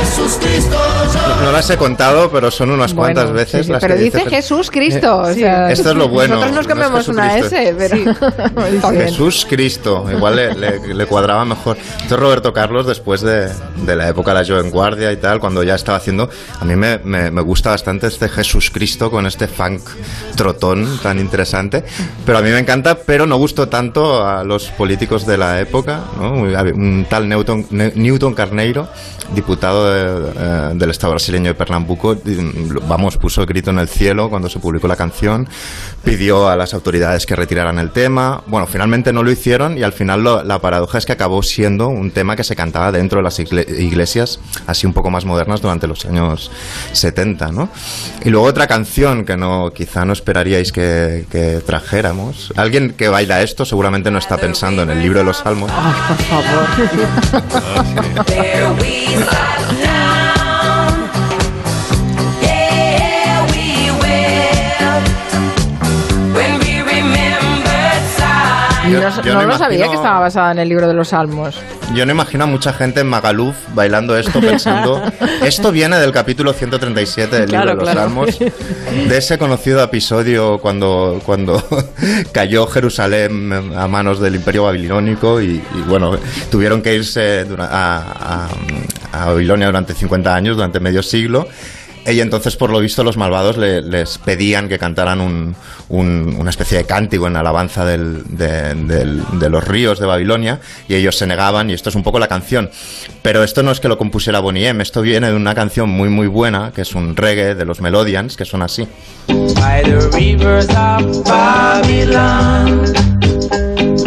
Jesús Cristo, yo No las he contado, pero son unas Bueno, cuantas sí, veces sí, las pero que dice dice Jesús Cristo. o Sí. sea, Esto es lo bueno, Nosotros nos no cambiamos una Jesucristo. S, pero bien. Jesús Cristo, igual le, le- le cuadraba mejor. Esto es Roberto Carlos después de, de la época de la Joven Guardia y tal, cuando ya estaba haciendo... A mí me, me- me gusta bastante este Jesús Cristo con este funk trotón tan interesante, pero a mí me encanta, pero no gustó tanto a los políticos de la época, ¿no? Un tal Newton, Ne- Newton Carneiro, diputado de, eh, del Estado brasileño de Pernambuco, vamos, puso el grito en el cielo cuando se publicó la canción, pidió a las autoridades que retiraran el tema. Bueno, finalmente no lo hicieron y al final lo- la paradoja es que acabó siendo un tema que se cantaba dentro de las igle- iglesias, así un poco más modernas durante los años 70, ¿no? Y luego otra canción que no, quizá no esperaríais que, que trajéramos. Alguien que baila esto seguramente no está pensando en el libro de los Salmos. por favor. Yo- no, yo no me lo sabía imagino- que estaba basada en el libro de los Salmos. Yo no imagino a mucha gente en Magaluf bailando esto pensando, esto viene del capítulo 137 del Claro, libro de los claro. Salmos, de ese conocido episodio cuando, cuando cayó Jerusalén a manos del imperio babilónico y, y, bueno, tuvieron que irse a- a Babilonia durante 50 años, durante medio siglo. Y entonces, por lo visto, los malvados le- les pedían que cantaran un- un- una especie de cántico en alabanza del- de, del- de los ríos de Babilonia y ellos se negaban y esto es un poco la canción. Pero esto no es que lo compusiera Bonnie M, esto viene de una canción muy muy buena que es un reggae de los Melodians que son así. by the rivers of Babylon,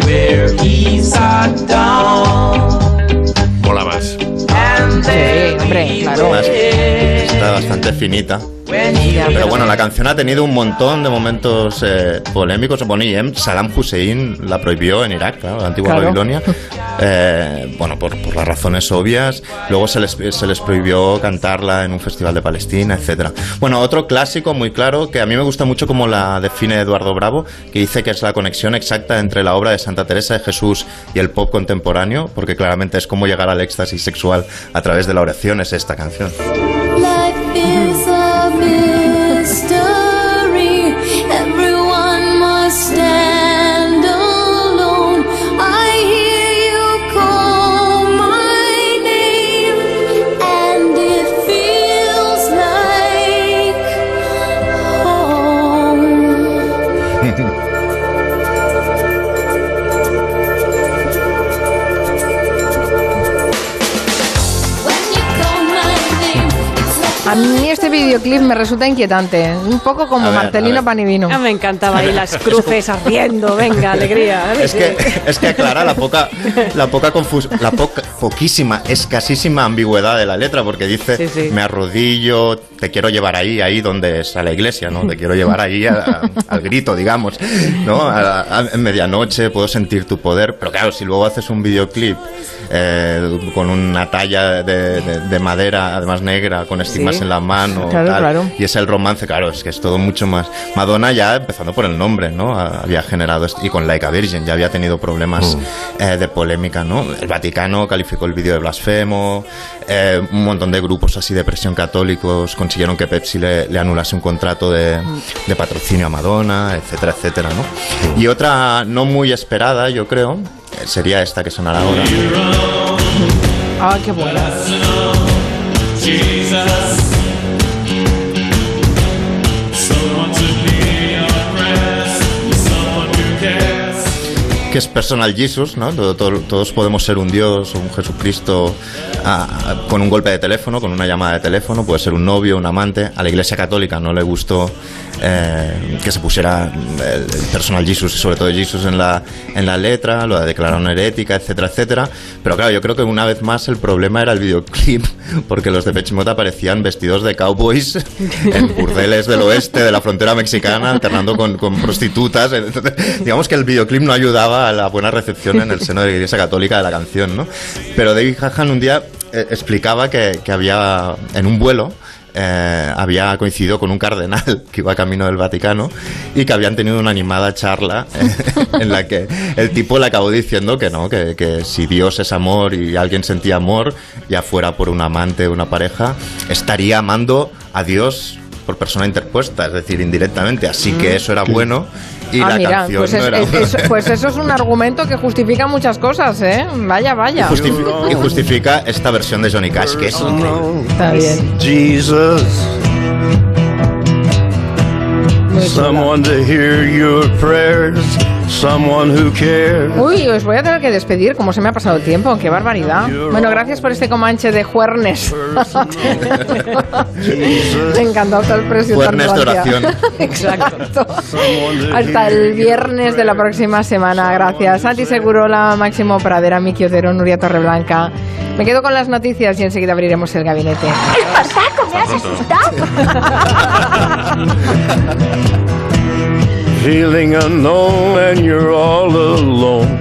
where he sat down. Mola más. And there hombre, claro. Además, está bastante finita. Pero bueno, la canción ha tenido un montón de momentos eh, polémicos. Bonnie M, Saddam Hussein la prohibió en Irak, la antigua Claro. Babilonia. Eh, bueno, por, por las razones obvias. Luego se les, se les prohibió cantarla en un festival de Palestina, etcétera. Bueno, otro clásico muy claro que a mí me gusta mucho como la define Eduardo Bravo, que dice que es la conexión exacta entre la obra de Santa Teresa de Jesús y el pop contemporáneo, porque claramente es como llegar al éxtasis sexual a través de la oración, es esta canción. Videoclip me resulta inquietante, un poco como ver, Martelino. Panivino. Ah, me encantaba ahí las cruces ardiendo, venga, alegría. Es que, es que aclara la poca, la poca confus- la poca, poquísima, escasísima ambigüedad de la letra, porque dice Sí, sí. me arrodillo, te quiero llevar ahí, ahí donde está la iglesia, ¿no? Te quiero llevar ahí a- a- al grito, digamos, ¿no? A- a- medianoche puedo sentir tu poder, pero claro, si luego haces un videoclip eh, con una talla de, de- de madera, además negra, con estigmas Sí. en la mano, Claro, tal, claro. y es el romance, claro, es que es todo mucho más. Madonna ya, empezando por el nombre, ¿no? Había generado, esto- y con Like a Virgin, ya había tenido problemas eh, de polémica, ¿no? El Vaticano calificó el vídeo de blasfemo, eh, un montón de grupos así de presión católicos consiguieron que Pepsi le, le anulase un contrato de, de patrocinio a Madonna, etcétera, etcétera, ¿no? Y otra no muy esperada, yo creo, eh, sería esta que sonará ahora. Ah, qué buena. Que es personal Jesus, ¿no? Todo- todo- todos podemos ser un Dios un Jesucristo ah, ah, con un golpe de teléfono, con una llamada de teléfono, puede ser un novio, un amante. A la Iglesia Católica no le gustó eh, que se pusiera el, el personal Jesus sobre todo Jesus en la, en la letra, lo declararon herética, etcétera, etcétera. Pero claro, yo creo que una vez más el problema era el videoclip, porque los de Pechimota aparecían vestidos de cowboys en burdeles del oeste, de la frontera mexicana, alternando con, con prostitutas. Digamos que el videoclip no ayudaba a la buena recepción en el seno de la Iglesia Católica de la canción, ¿no? Pero David Hahan un día eh, explicaba que, que había en un vuelo eh, había coincidido con un cardenal que iba camino del Vaticano y que habían tenido una animada charla eh, en la que el tipo le acabó diciendo que no, que, que si Dios es amor y alguien sentía amor, ya fuera por un amante o una pareja, estaría amando a Dios por persona interpuesta, es decir, indirectamente. Así que eso era bueno y ah, la mira, canción pues, no es- era es- eso, pues eso es un argumento que justifica muchas cosas, ¿eh? Vaya, vaya. Y justifi- y justifica esta versión de Johnny Cash, que es increíble. Está bien. Jesus. Someone to hear your prayers, someone who cares. Uy, os voy a tener que despedir, como se me ha pasado el tiempo, qué barbaridad. Bueno, gracias por este comanche de juernes. me encantó expresión tan Juernes de oración. Exacto. Hasta el viernes de la próxima semana, gracias. Santi Segurola, Máximo Pradera, Miki Otero, Nuria Torreblanca. Me quedo con las noticias y enseguida abriremos el gabinete. Espartaco, me has asustado. Feeling unknown and you're all alone.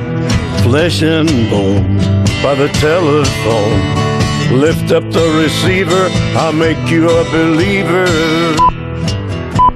Flesh and bone by the telephone. Lift up the receiver, I'll make you a believer.